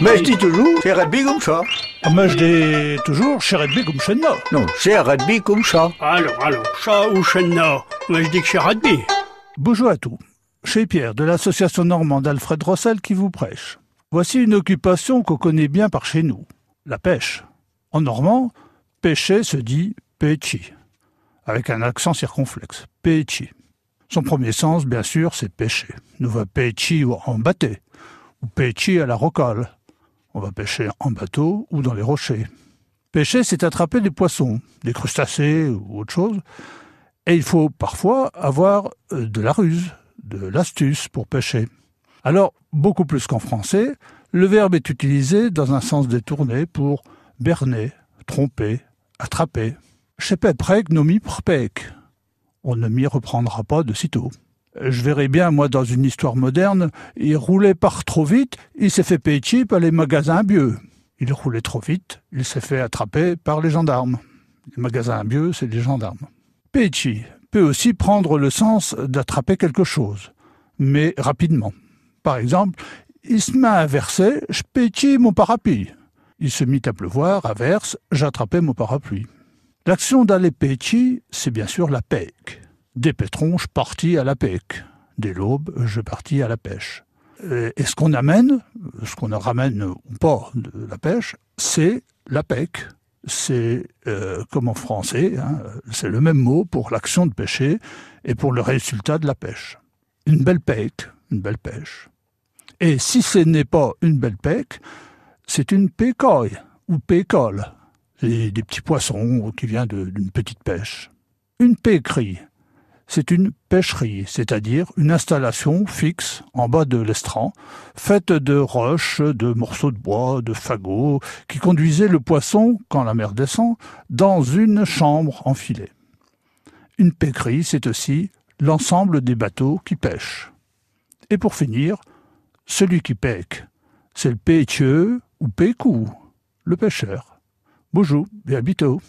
Mais je dis toujours, c'est rugby comme ça. Ah, Mais je dis toujours, chez Redby comme chez nous. Non, c'est rugby comme ça. Alors, alors, chat ou chenna Moi, je dis que c'est rugby. Bonjour à tous. Chez Pierre, de l'association normande Alfred Rossel qui vous prêche. Voici une occupation qu'on connaît bien par chez nous, la pêche. En normand, pêcher se dit pechi, avec un accent circonflexe, pechi. Son premier sens, bien sûr, c'est pêcher. Nous va pechi en bateau, ou pechi à la rocale. On va pêcher en bateau ou dans les rochers. Pêcher, c'est attraper des poissons, des crustacés ou autre chose. Et il faut parfois avoir euh, de la ruse, de l'astuce pour pêcher. Alors, beaucoup plus qu'en français, le verbe est utilisé dans un sens détourné pour berner, tromper, attraper. Chez Pepreg nomi prpek. On ne m'y reprendra pas de sitôt. Je verrai bien, moi, dans une histoire moderne, il roulait par trop vite, il s'est fait pécher par les magasins bieux. Il roulait trop vite, il s'est fait attraper par les gendarmes. Les magasins bieux, c'est les gendarmes. Pechi peut aussi prendre le sens d'attraper quelque chose, mais rapidement. Par exemple, il se met à je mon parapluie. Il se mit à pleuvoir, à verse, j'attrapais mon parapluie. L'action d'aller péchi, c'est bien sûr la pêche. Des pétrons, je partis à la pêche. Dès l'aube, je partis à la pêche. Et ce qu'on amène, ce qu'on ramène ou pas de la pêche, c'est la pêche. C'est euh, comme en français, hein, c'est le même mot pour l'action de pêcher et pour le résultat de la pêche. Une belle pêche, une belle pêche. Et si ce n'est pas une belle pêche, c'est une pécoille ou pécole. C'est des petits poissons qui viennent d'une petite pêche. Une pécrie, c'est une pêcherie, c'est-à-dire une installation fixe en bas de l'estran, faite de roches, de morceaux de bois, de fagots, qui conduisait le poisson, quand la mer descend, dans une chambre enfilée. Une pécrie, c'est aussi l'ensemble des bateaux qui pêchent. Et pour finir, celui qui pêche, c'est le pêcheux ou pécou, le pêcheur. Bonjour et à bientôt.